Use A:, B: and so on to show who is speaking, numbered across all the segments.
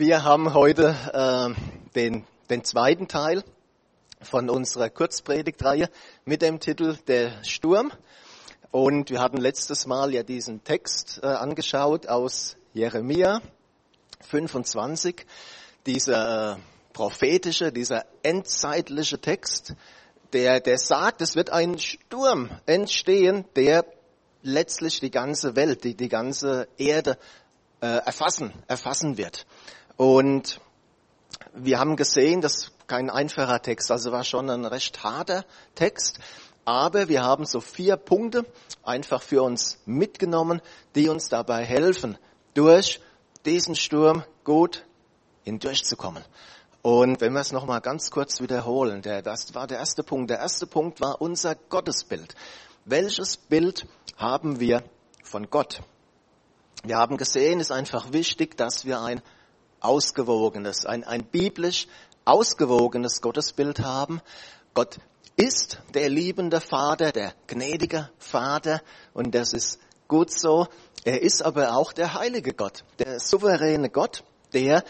A: Wir haben heute äh, den, den zweiten Teil von unserer Kurzpredigtreihe mit dem Titel Der Sturm. Und wir hatten letztes Mal ja diesen Text äh, angeschaut aus Jeremia 25, dieser äh, prophetische, dieser endzeitliche Text, der, der sagt, es wird ein Sturm entstehen, der letztlich die ganze Welt, die, die ganze Erde äh, erfassen, erfassen wird. Und wir haben gesehen, das ist kein einfacher Text, also war schon ein recht harter Text. Aber wir haben so vier Punkte einfach für uns mitgenommen, die uns dabei helfen, durch diesen Sturm gut hindurchzukommen. Und wenn wir es nochmal ganz kurz wiederholen, der, das war der erste Punkt. Der erste Punkt war unser Gottesbild. Welches Bild haben wir von Gott? Wir haben gesehen, es ist einfach wichtig, dass wir ein ausgewogenes, ein, ein biblisch ausgewogenes Gottesbild haben. Gott ist der liebende Vater, der gnädige Vater und das ist gut so. Er ist aber auch der heilige Gott, der souveräne Gott, der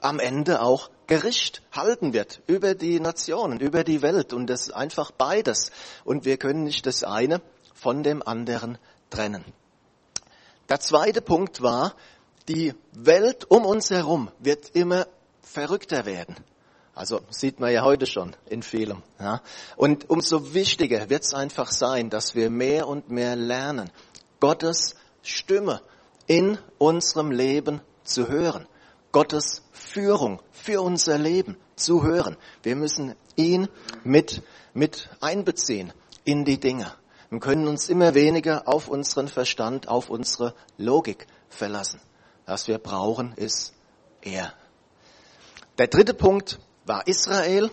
A: am Ende auch Gericht halten wird über die Nationen, über die Welt und das einfach beides. Und wir können nicht das eine von dem anderen trennen. Der zweite Punkt war, die Welt um uns herum wird immer verrückter werden. Also sieht man ja heute schon in vielem. Ja. Und umso wichtiger wird es einfach sein, dass wir mehr und mehr lernen, Gottes Stimme in unserem Leben zu hören. Gottes Führung für unser Leben zu hören. Wir müssen ihn mit, mit einbeziehen in die Dinge. Wir können uns immer weniger auf unseren Verstand, auf unsere Logik verlassen. Was wir brauchen, ist er. Der dritte Punkt war Israel.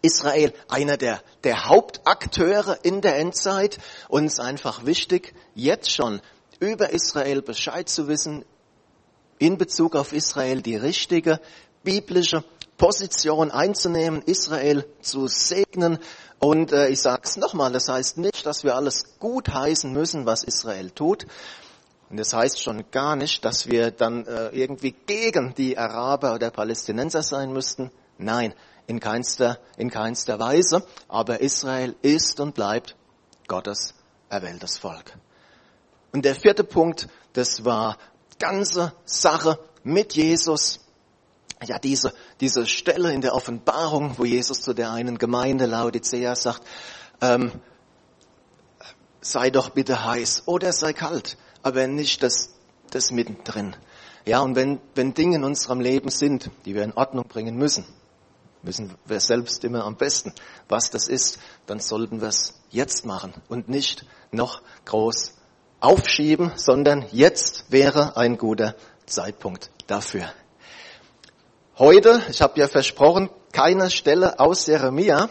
A: Israel, einer der, der Hauptakteure in der Endzeit. Uns einfach wichtig, jetzt schon über Israel Bescheid zu wissen, in Bezug auf Israel die richtige biblische Position einzunehmen, Israel zu segnen. Und äh, ich sage es nochmal, das heißt nicht, dass wir alles gut heißen müssen, was Israel tut, und das heißt schon gar nicht, dass wir dann äh, irgendwie gegen die Araber oder Palästinenser sein müssten. Nein, in keinster, in keinster Weise. Aber Israel ist und bleibt Gottes erwähltes Volk. Und der vierte Punkt, das war ganze Sache mit Jesus. Ja, diese, diese Stelle in der Offenbarung, wo Jesus zu der einen Gemeinde Laodicea sagt, ähm, sei doch bitte heiß oder sei kalt aber nicht das, das mittendrin. Ja, und wenn, wenn Dinge in unserem Leben sind, die wir in Ordnung bringen müssen, wissen wir selbst immer am besten, was das ist, dann sollten wir es jetzt machen und nicht noch groß aufschieben, sondern jetzt wäre ein guter Zeitpunkt dafür. Heute, ich habe ja versprochen, keine Stelle aus Jeremia.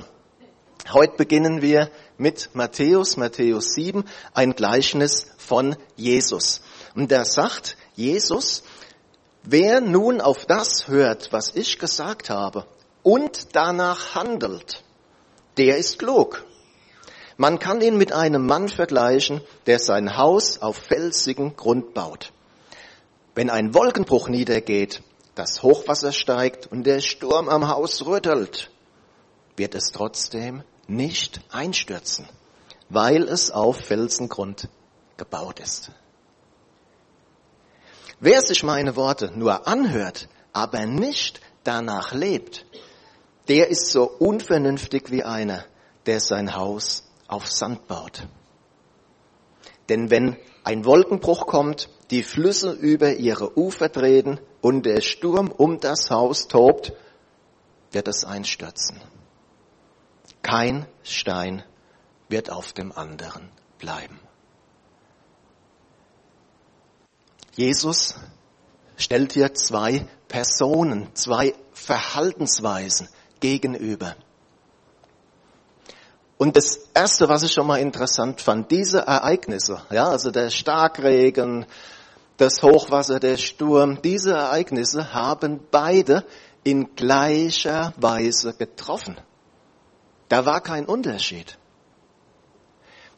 A: Heute beginnen wir mit Matthäus, Matthäus 7, ein Gleichnis von Jesus. Und er sagt, Jesus, wer nun auf das hört, was ich gesagt habe, und danach handelt, der ist klug. Man kann ihn mit einem Mann vergleichen, der sein Haus auf felsigen Grund baut. Wenn ein Wolkenbruch niedergeht, das Hochwasser steigt und der Sturm am Haus rüttelt, wird es trotzdem nicht einstürzen, weil es auf Felsengrund gebaut ist. Wer sich meine Worte nur anhört, aber nicht danach lebt, der ist so unvernünftig wie einer, der sein Haus auf Sand baut. Denn wenn ein Wolkenbruch kommt, die Flüsse über ihre Ufer treten und der Sturm um das Haus tobt, wird es einstürzen. Kein Stein wird auf dem anderen bleiben. Jesus stellt hier zwei Personen, zwei Verhaltensweisen gegenüber. Und das erste, was ich schon mal interessant fand, diese Ereignisse, ja, also der Starkregen, das Hochwasser, der Sturm, diese Ereignisse haben beide in gleicher Weise getroffen. Da war kein Unterschied.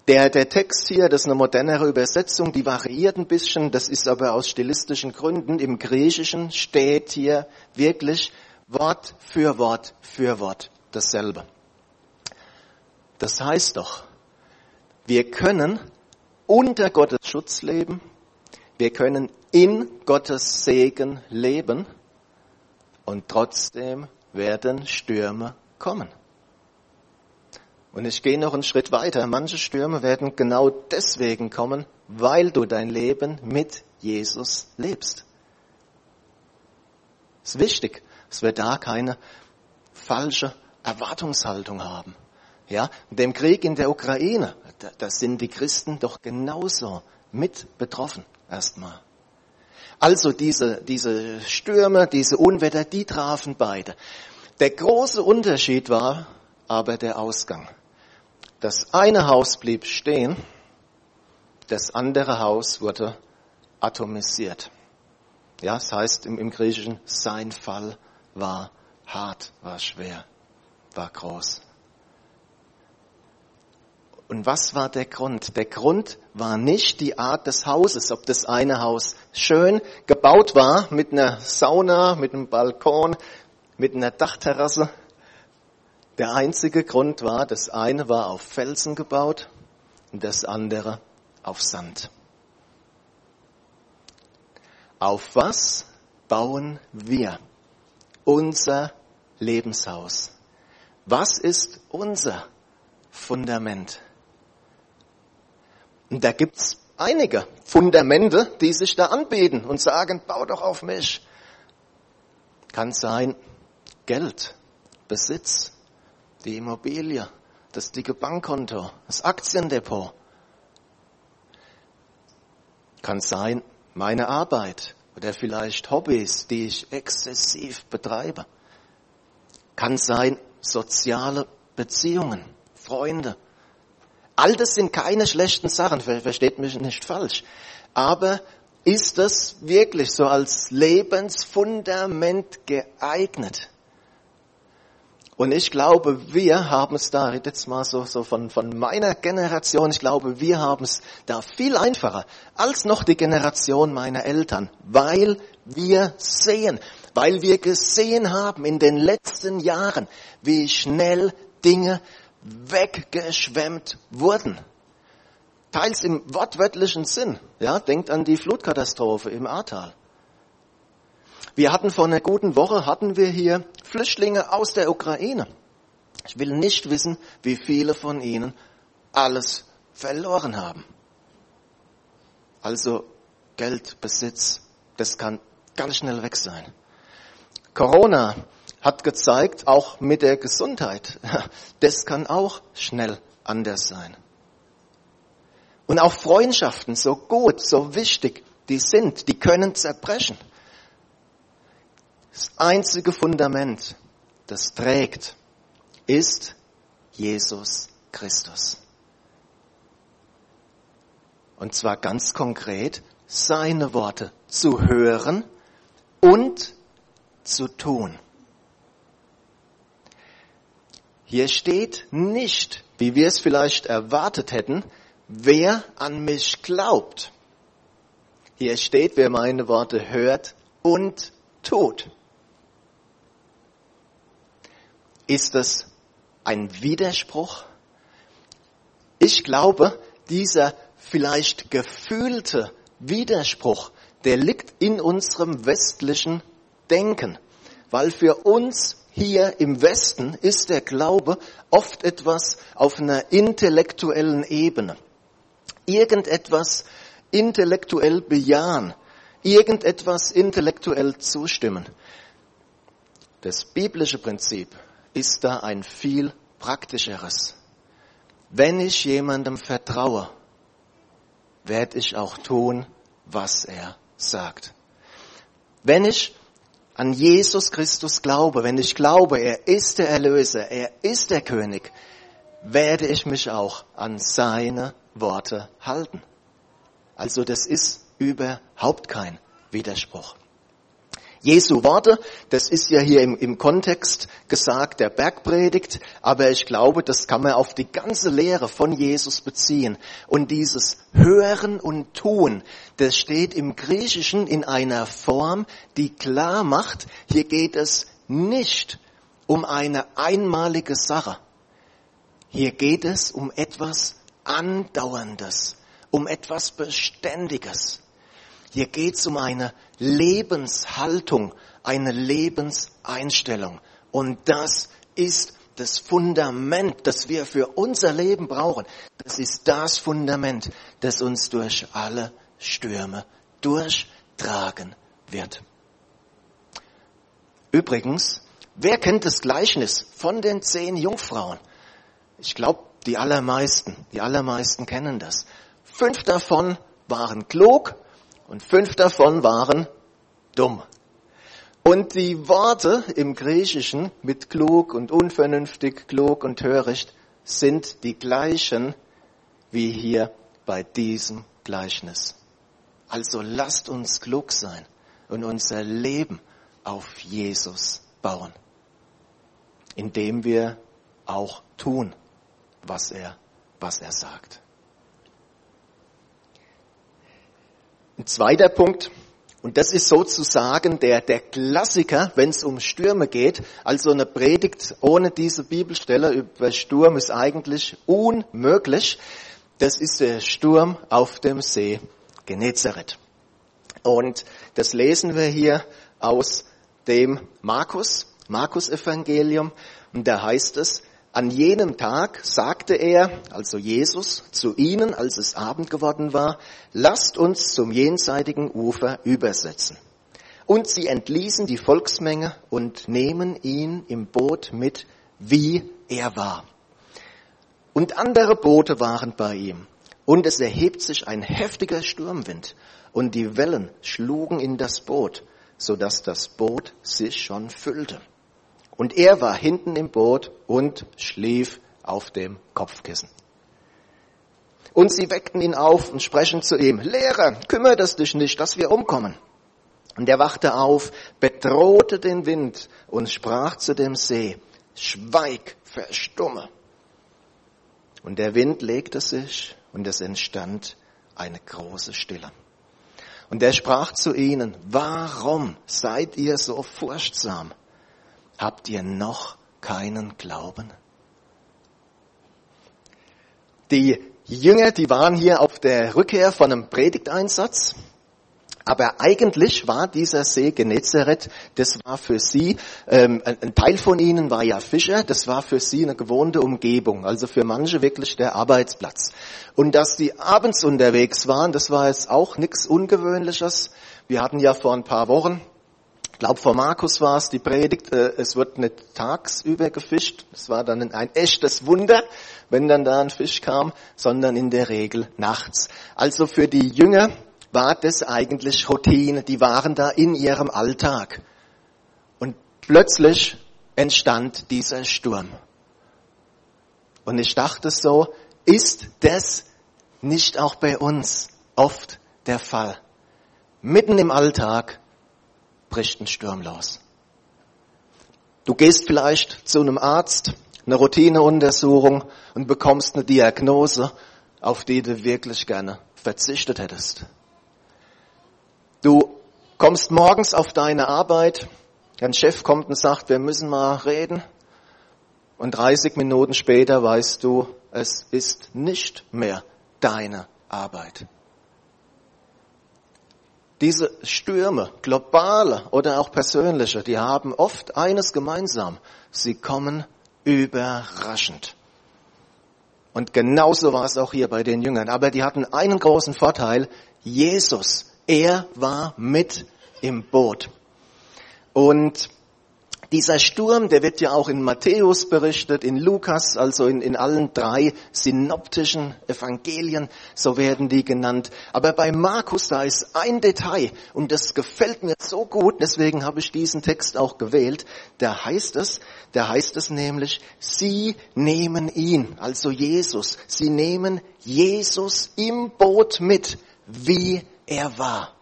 A: Der, der Text hier, das ist eine modernere Übersetzung, die variiert ein bisschen, das ist aber aus stilistischen Gründen. Im Griechischen steht hier wirklich Wort für Wort für Wort dasselbe. Das heißt doch, wir können unter Gottes Schutz leben, wir können in Gottes Segen leben und trotzdem werden Stürme kommen. Und ich gehe noch einen Schritt weiter. Manche Stürme werden genau deswegen kommen, weil du dein Leben mit Jesus lebst. Ist wichtig, dass wir da keine falsche Erwartungshaltung haben. Ja, dem Krieg in der Ukraine, da, da sind die Christen doch genauso mit betroffen erstmal. Also diese, diese Stürme, diese Unwetter, die trafen beide. Der große Unterschied war aber der Ausgang. Das eine Haus blieb stehen, das andere Haus wurde atomisiert. Ja, das heißt im, im Griechischen, sein Fall war hart, war schwer, war groß. Und was war der Grund? Der Grund war nicht die Art des Hauses, ob das eine Haus schön gebaut war, mit einer Sauna, mit einem Balkon, mit einer Dachterrasse, der einzige Grund war, das eine war auf Felsen gebaut und das andere auf Sand. Auf was bauen wir unser Lebenshaus? Was ist unser Fundament? Und da gibt's einige Fundamente, die sich da anbieten und sagen, bau doch auf mich. Kann sein Geld, Besitz, die Immobilie, das dicke Bankkonto, das Aktiendepot. Kann sein, meine Arbeit oder vielleicht Hobbys, die ich exzessiv betreibe. Kann sein, soziale Beziehungen, Freunde. All das sind keine schlechten Sachen, versteht mich nicht falsch. Aber ist das wirklich so als Lebensfundament geeignet? Und ich glaube, wir haben es da, jetzt mal so, so von, von meiner Generation, ich glaube, wir haben es da viel einfacher als noch die Generation meiner Eltern, weil wir sehen, weil wir gesehen haben in den letzten Jahren, wie schnell Dinge weggeschwemmt wurden. Teils im wortwörtlichen Sinn. Ja, denkt an die Flutkatastrophe im Ahrtal. Wir hatten vor einer guten Woche, hatten wir hier Flüchtlinge aus der Ukraine. Ich will nicht wissen, wie viele von ihnen alles verloren haben. Also Geld, Besitz, das kann ganz schnell weg sein. Corona hat gezeigt, auch mit der Gesundheit, das kann auch schnell anders sein. Und auch Freundschaften, so gut, so wichtig die sind, die können zerbrechen. Das einzige Fundament, das trägt, ist Jesus Christus. Und zwar ganz konkret, seine Worte zu hören und zu tun. Hier steht nicht, wie wir es vielleicht erwartet hätten, wer an mich glaubt. Hier steht, wer meine Worte hört und tut. Ist das ein Widerspruch? Ich glaube, dieser vielleicht gefühlte Widerspruch, der liegt in unserem westlichen Denken, weil für uns hier im Westen ist der Glaube oft etwas auf einer intellektuellen Ebene. Irgendetwas intellektuell bejahen, irgendetwas intellektuell zustimmen. Das biblische Prinzip ist da ein viel praktischeres. Wenn ich jemandem vertraue, werde ich auch tun, was er sagt. Wenn ich an Jesus Christus glaube, wenn ich glaube, er ist der Erlöser, er ist der König, werde ich mich auch an seine Worte halten. Also das ist überhaupt kein Widerspruch. Jesu Worte, das ist ja hier im, im Kontext gesagt, der Bergpredigt, aber ich glaube, das kann man auf die ganze Lehre von Jesus beziehen. Und dieses Hören und Tun, das steht im Griechischen in einer Form, die klar macht, hier geht es nicht um eine einmalige Sache. Hier geht es um etwas Andauerndes, um etwas Beständiges. Hier geht es um eine Lebenshaltung, eine Lebenseinstellung. Und das ist das Fundament, das wir für unser Leben brauchen. Das ist das Fundament, das uns durch alle Stürme durchtragen wird. Übrigens, wer kennt das Gleichnis von den zehn Jungfrauen? Ich glaube, die allermeisten, die allermeisten kennen das. Fünf davon waren klug und fünf davon waren dumm. Und die Worte im Griechischen mit klug und unvernünftig, klug und töricht sind die gleichen wie hier bei diesem Gleichnis. Also lasst uns klug sein und unser Leben auf Jesus bauen, indem wir auch tun, was er, was er sagt. Ein zweiter Punkt, und das ist sozusagen der, der Klassiker, wenn es um Stürme geht. Also eine Predigt ohne diese Bibelstelle über Sturm ist eigentlich unmöglich. Das ist der Sturm auf dem See Genezareth. Und das lesen wir hier aus dem Markus, Markus Evangelium. Und da heißt es, an jenem Tag sagte er, also Jesus, zu ihnen, als es Abend geworden war, lasst uns zum jenseitigen Ufer übersetzen. Und sie entließen die Volksmenge und nehmen ihn im Boot mit, wie er war. Und andere Boote waren bei ihm. Und es erhebt sich ein heftiger Sturmwind, und die Wellen schlugen in das Boot, so dass das Boot sich schon füllte. Und er war hinten im Boot und schlief auf dem Kopfkissen. Und sie weckten ihn auf und sprechen zu ihm, Lehrer, kümmert es dich nicht, dass wir umkommen. Und er wachte auf, bedrohte den Wind und sprach zu dem See, Schweig, verstumme. Und der Wind legte sich und es entstand eine große Stille. Und er sprach zu ihnen, warum seid ihr so furchtsam? Habt ihr noch keinen Glauben? Die Jünger, die waren hier auf der Rückkehr von einem Predigteinsatz. Aber eigentlich war dieser See Genezareth, das war für sie, ähm, ein Teil von ihnen war ja Fischer, das war für sie eine gewohnte Umgebung, also für manche wirklich der Arbeitsplatz. Und dass die abends unterwegs waren, das war jetzt auch nichts Ungewöhnliches. Wir hatten ja vor ein paar Wochen glaube, vor Markus war es die Predigt, äh, es wird nicht tagsüber gefischt. Es war dann ein echtes Wunder, wenn dann da ein Fisch kam, sondern in der Regel nachts. Also für die Jünger war das eigentlich Routine. Die waren da in ihrem Alltag. Und plötzlich entstand dieser Sturm. Und ich dachte so, ist das nicht auch bei uns oft der Fall? Mitten im Alltag bricht ein Sturm los. Du gehst vielleicht zu einem Arzt, eine Routineuntersuchung und bekommst eine Diagnose, auf die du wirklich gerne verzichtet hättest. Du kommst morgens auf deine Arbeit, dein Chef kommt und sagt, wir müssen mal reden. Und 30 Minuten später weißt du, es ist nicht mehr deine Arbeit. Diese Stürme, globale oder auch persönliche, die haben oft eines gemeinsam. Sie kommen überraschend. Und genauso war es auch hier bei den Jüngern. Aber die hatten einen großen Vorteil. Jesus, er war mit im Boot. Und dieser Sturm, der wird ja auch in Matthäus berichtet, in Lukas, also in, in allen drei synoptischen Evangelien, so werden die genannt. Aber bei Markus, da ist ein Detail und das gefällt mir so gut, deswegen habe ich diesen Text auch gewählt. Da heißt es, da heißt es nämlich, sie nehmen ihn, also Jesus, sie nehmen Jesus im Boot mit, wie er war.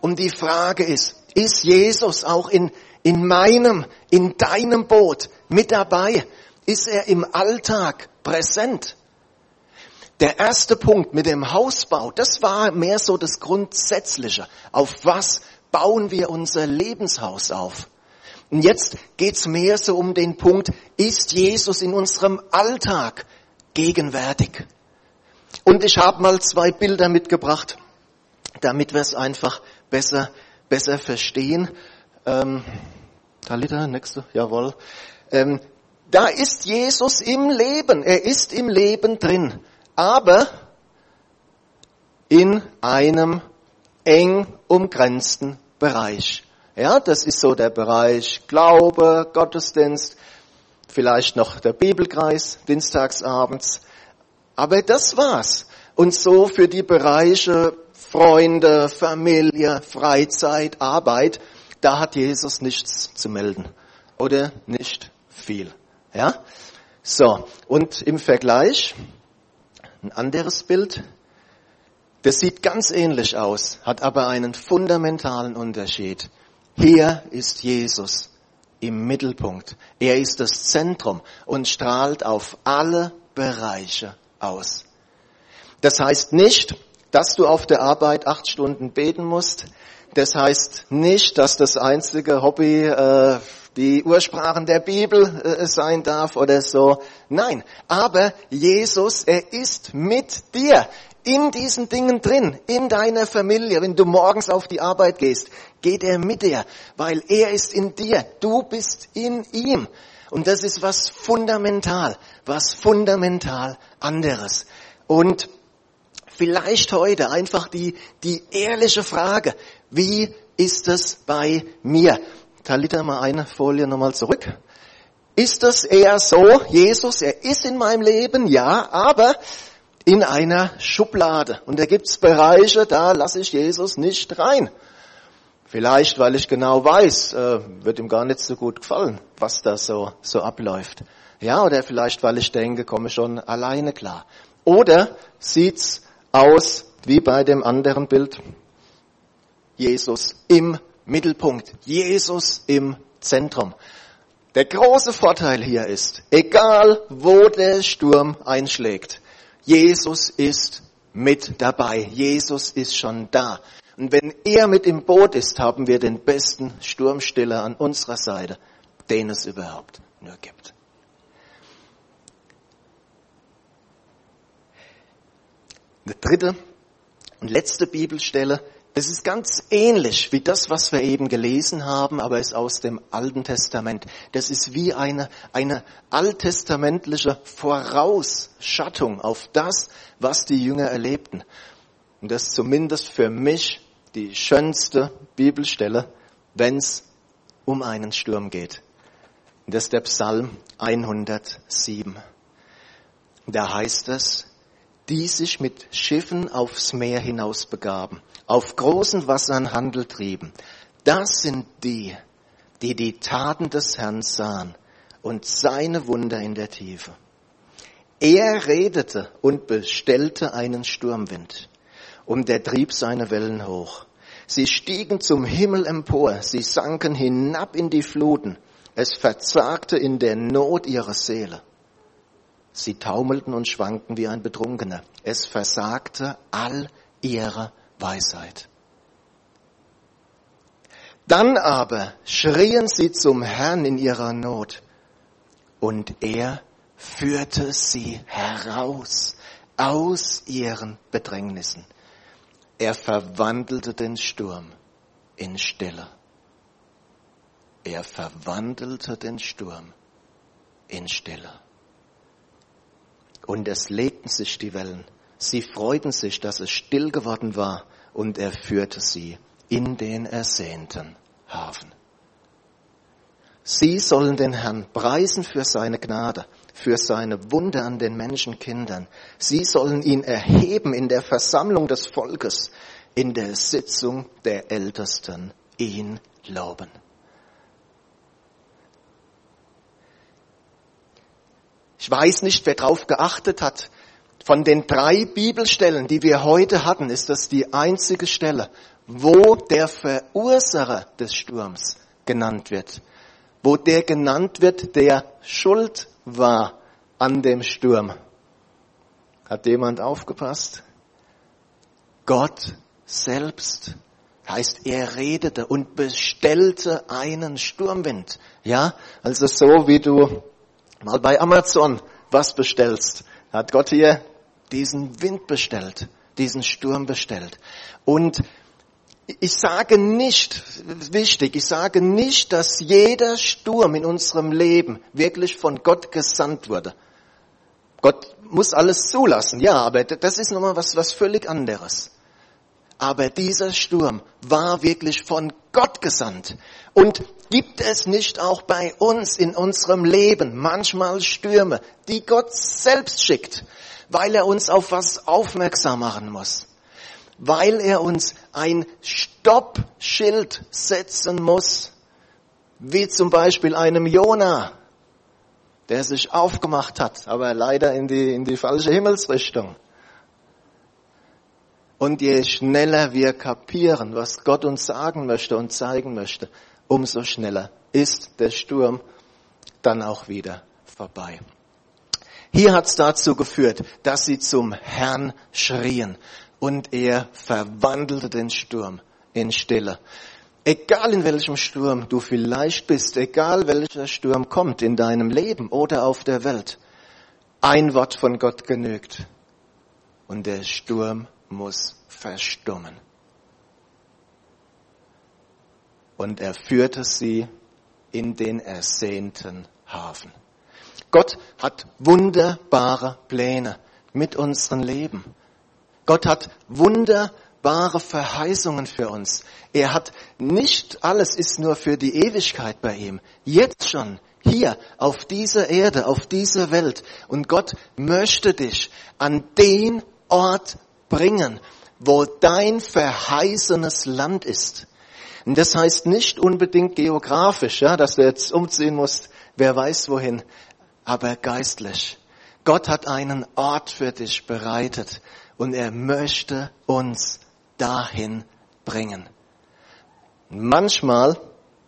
A: Und die Frage ist, Ist Jesus auch in, in meinem, in deinem Boot mit dabei? Ist er im Alltag präsent? Der erste Punkt mit dem Hausbau, das war mehr so das Grundsätzliche. Auf was bauen wir unser Lebenshaus auf? Und jetzt geht's mehr so um den Punkt, ist Jesus in unserem Alltag gegenwärtig? Und ich habe mal zwei Bilder mitgebracht, damit wir es einfach besser, besser verstehen. Ähm, Talita, nächste, jawohl. Ähm, da ist Jesus im Leben, er ist im Leben drin aber in einem eng umgrenzten Bereich. Ja, das ist so der Bereich Glaube, Gottesdienst, vielleicht noch der Bibelkreis, dienstagsabends. Aber das war's. Und so für die Bereiche Freunde, Familie, Freizeit, Arbeit, da hat Jesus nichts zu melden. Oder nicht viel. Ja? So. Und im Vergleich, ein anderes Bild, das sieht ganz ähnlich aus, hat aber einen fundamentalen Unterschied. Hier ist Jesus im Mittelpunkt. Er ist das Zentrum und strahlt auf alle Bereiche aus. Das heißt nicht, dass du auf der Arbeit acht Stunden beten musst. Das heißt nicht, dass das einzige Hobby äh, die Ursprachen der Bibel äh, sein darf oder so. Nein, aber Jesus, er ist mit dir in diesen Dingen drin, in deiner Familie. Wenn du morgens auf die Arbeit gehst, geht er mit dir, weil er ist in dir. Du bist in ihm. Und das ist was fundamental, was fundamental anderes. Und vielleicht heute einfach die, die ehrliche Frage, wie ist es bei mir? Talita, mal eine Folie nochmal zurück. Ist es eher so, Jesus, er ist in meinem Leben, ja, aber in einer Schublade. Und da gibt's Bereiche, da lasse ich Jesus nicht rein. Vielleicht, weil ich genau weiß, äh, wird ihm gar nicht so gut gefallen, was da so, so abläuft. Ja, oder vielleicht, weil ich denke, komme schon alleine klar. Oder sieht's aus wie bei dem anderen Bild? Jesus im Mittelpunkt. Jesus im Zentrum. Der große Vorteil hier ist, egal wo der Sturm einschlägt, Jesus ist mit dabei. Jesus ist schon da. Und wenn er mit im Boot ist, haben wir den besten Sturmstiller an unserer Seite, den es überhaupt nur gibt. Eine dritte und letzte Bibelstelle es ist ganz ähnlich wie das, was wir eben gelesen haben, aber ist aus dem Alten Testament. Das ist wie eine, eine alttestamentliche Vorausschattung auf das, was die Jünger erlebten. Und das ist zumindest für mich die schönste Bibelstelle, wenn es um einen Sturm geht. das ist der Psalm 107. Da heißt es, die sich mit Schiffen aufs Meer hinaus begaben, auf großen Wassern Handel trieben. Das sind die, die die Taten des Herrn sahen und seine Wunder in der Tiefe. Er redete und bestellte einen Sturmwind, und der trieb seine Wellen hoch. Sie stiegen zum Himmel empor, sie sanken hinab in die Fluten, es verzagte in der Not ihre Seele. Sie taumelten und schwankten wie ein Betrunkener. Es versagte all ihre Weisheit. Dann aber schrien sie zum Herrn in ihrer Not und er führte sie heraus aus ihren Bedrängnissen. Er verwandelte den Sturm in Stille. Er verwandelte den Sturm in Stille. Und es legten sich die Wellen. Sie freuten sich, dass es still geworden war, und er führte sie in den ersehnten Hafen. Sie sollen den Herrn preisen für seine Gnade, für seine Wunder an den Menschenkindern. Sie sollen ihn erheben in der Versammlung des Volkes, in der Sitzung der Ältesten, ihn loben. Ich weiß nicht, wer darauf geachtet hat. Von den drei Bibelstellen, die wir heute hatten, ist das die einzige Stelle, wo der Verursacher des Sturms genannt wird, wo der genannt wird, der schuld war an dem Sturm. Hat jemand aufgepasst? Gott selbst heißt, er redete und bestellte einen Sturmwind. Ja, also so wie du mal bei Amazon was bestellst, hat Gott hier diesen Wind bestellt, diesen Sturm bestellt. Und ich sage nicht, wichtig, ich sage nicht, dass jeder Sturm in unserem Leben wirklich von Gott gesandt wurde. Gott muss alles zulassen, ja, aber das ist nochmal was, was völlig anderes. Aber dieser Sturm war wirklich von Gott gesandt. Und gibt es nicht auch bei uns in unserem Leben manchmal Stürme, die Gott selbst schickt, weil er uns auf was aufmerksam machen muss? Weil er uns ein Stoppschild setzen muss, wie zum Beispiel einem Jona, der sich aufgemacht hat, aber leider in die, in die falsche Himmelsrichtung. Und je schneller wir kapieren, was Gott uns sagen möchte und zeigen möchte, umso schneller ist der Sturm dann auch wieder vorbei. Hier hat es dazu geführt, dass sie zum Herrn schrien und er verwandelte den Sturm in Stille. Egal in welchem Sturm du vielleicht bist, egal welcher Sturm kommt in deinem Leben oder auf der Welt, ein Wort von Gott genügt und der Sturm muss verstummen. Und er führte sie in den ersehnten Hafen. Gott hat wunderbare Pläne mit unserem Leben. Gott hat wunderbare Verheißungen für uns. Er hat nicht alles ist nur für die Ewigkeit bei ihm. Jetzt schon hier auf dieser Erde, auf dieser Welt. Und Gott möchte dich an den Ort bringen, wo dein verheißenes Land ist. Und das heißt nicht unbedingt geografisch, ja, dass du jetzt umziehen musst, wer weiß wohin, aber geistlich. Gott hat einen Ort für dich bereitet und er möchte uns dahin bringen. Manchmal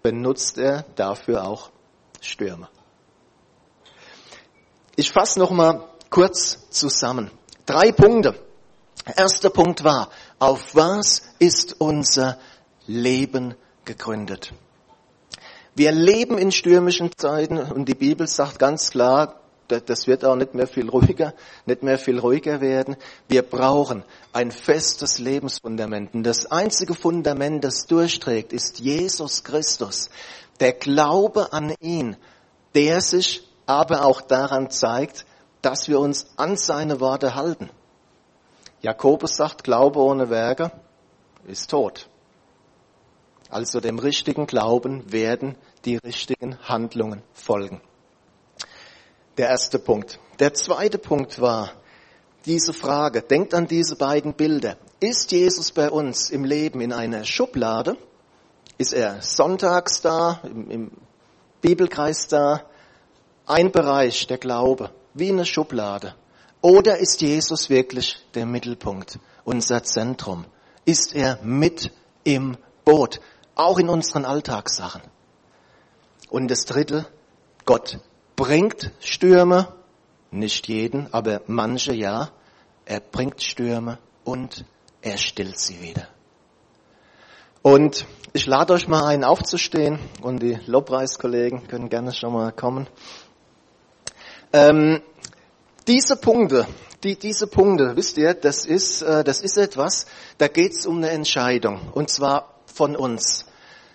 A: benutzt er dafür auch Stürme. Ich fasse noch mal kurz zusammen. Drei Punkte Erster Punkt war, auf was ist unser Leben gegründet? Wir leben in stürmischen Zeiten und die Bibel sagt ganz klar, das wird auch nicht mehr viel ruhiger, nicht mehr viel ruhiger werden. Wir brauchen ein festes Lebensfundament. Und das einzige Fundament, das durchträgt, ist Jesus Christus. Der Glaube an ihn, der sich aber auch daran zeigt, dass wir uns an seine Worte halten. Jakobus sagt, Glaube ohne Werke ist tot. Also dem richtigen Glauben werden die richtigen Handlungen folgen. Der erste Punkt. Der zweite Punkt war diese Frage. Denkt an diese beiden Bilder. Ist Jesus bei uns im Leben in einer Schublade? Ist er sonntags da, im, im Bibelkreis da? Ein Bereich, der Glaube, wie eine Schublade. Oder ist Jesus wirklich der Mittelpunkt, unser Zentrum? Ist er mit im Boot, auch in unseren Alltagssachen? Und das Dritte, Gott bringt Stürme, nicht jeden, aber manche ja. Er bringt Stürme und er stillt sie wieder. Und ich lade euch mal ein, aufzustehen und die Lobpreiskollegen können gerne schon mal kommen. Ähm, diese Punkte, die, diese Punkte, wisst ihr, das ist, äh, das ist etwas, da geht es um eine Entscheidung, und zwar von uns.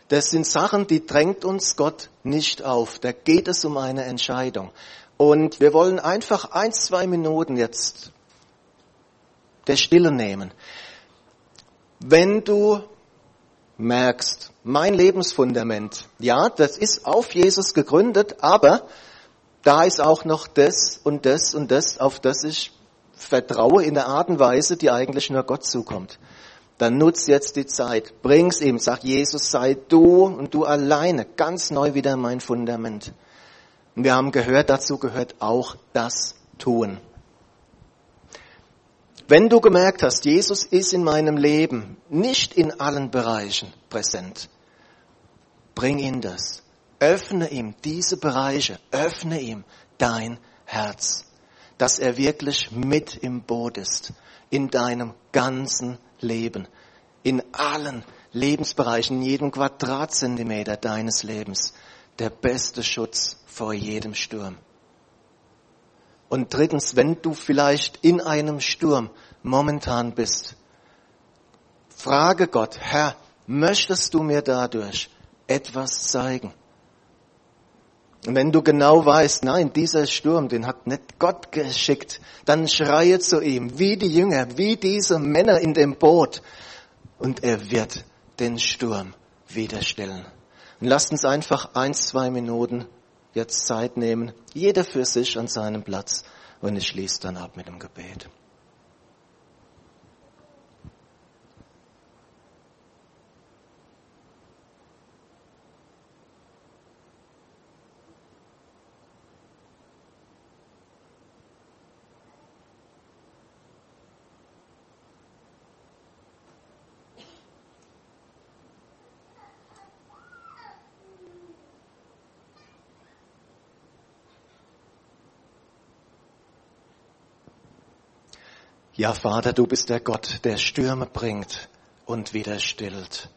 A: Das sind Sachen, die drängt uns Gott nicht auf. Da geht es um eine Entscheidung. Und wir wollen einfach ein, zwei Minuten jetzt der Stille nehmen. Wenn du merkst, mein Lebensfundament, ja, das ist auf Jesus gegründet, aber da ist auch noch das und das und das, auf das ich vertraue in der Art und Weise, die eigentlich nur Gott zukommt. Dann nutz jetzt die Zeit, bring's ihm, sag Jesus, sei du und du alleine ganz neu wieder mein Fundament. Und wir haben gehört, dazu gehört auch das Tun. Wenn du gemerkt hast, Jesus ist in meinem Leben nicht in allen Bereichen präsent, bring ihn das. Öffne ihm diese Bereiche, öffne ihm dein Herz, dass er wirklich mit im Boot ist, in deinem ganzen Leben, in allen Lebensbereichen, in jedem Quadratzentimeter deines Lebens, der beste Schutz vor jedem Sturm. Und drittens, wenn du vielleicht in einem Sturm momentan bist, frage Gott, Herr, möchtest du mir dadurch etwas zeigen? Wenn du genau weißt, nein, dieser Sturm, den hat nicht Gott geschickt, dann schreie zu ihm, wie die Jünger, wie diese Männer in dem Boot. Und er wird den Sturm widerstellen. Und lasst uns einfach eins, zwei Minuten jetzt Zeit nehmen, jeder für sich an seinem Platz. Und ich schließe dann ab mit dem Gebet. Ja, Vater, du bist der Gott, der Stürme bringt und wieder stillt.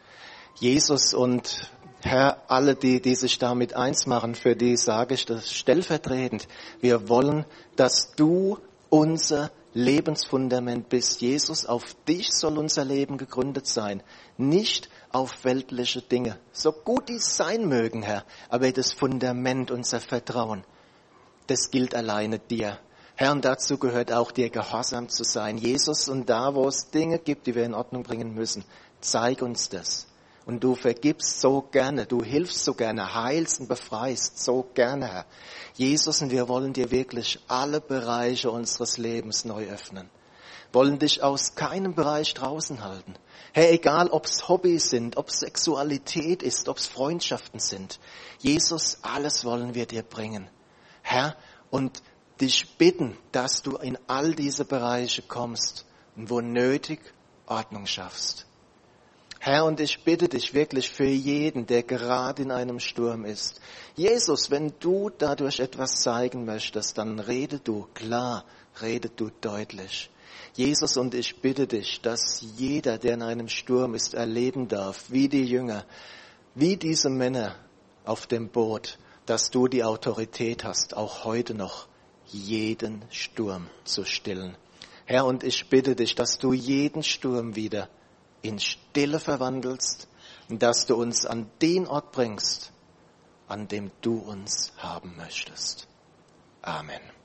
A: Jesus und Herr, alle, die, die sich damit eins machen, für die sage ich das stellvertretend. Wir wollen, dass du unser Lebensfundament bist. Jesus, auf dich soll unser Leben gegründet sein, nicht auf weltliche Dinge. So gut die sein mögen, Herr, aber das Fundament, unser Vertrauen, das gilt alleine dir. Herr, und dazu gehört auch dir gehorsam zu sein. Jesus, und da, wo es Dinge gibt, die wir in Ordnung bringen müssen, zeig uns das. Und du vergibst so gerne, du hilfst so gerne, heilst und befreist so gerne, Herr. Jesus, und wir wollen dir wirklich alle Bereiche unseres Lebens neu öffnen. Wollen dich aus keinem Bereich draußen halten. Herr, egal ob es Hobbys sind, ob es Sexualität ist, ob es Freundschaften sind. Jesus, alles wollen wir dir bringen. Herr, und dich bitten, dass du in all diese Bereiche kommst und wo nötig Ordnung schaffst. Herr, und ich bitte dich wirklich für jeden, der gerade in einem Sturm ist. Jesus, wenn du dadurch etwas zeigen möchtest, dann rede du klar, rede du deutlich. Jesus, und ich bitte dich, dass jeder, der in einem Sturm ist, erleben darf, wie die Jünger, wie diese Männer auf dem Boot, dass du die Autorität hast, auch heute noch jeden Sturm zu stillen. Herr, und ich bitte dich, dass du jeden Sturm wieder in Stille verwandelst und dass du uns an den Ort bringst, an dem du uns haben möchtest. Amen.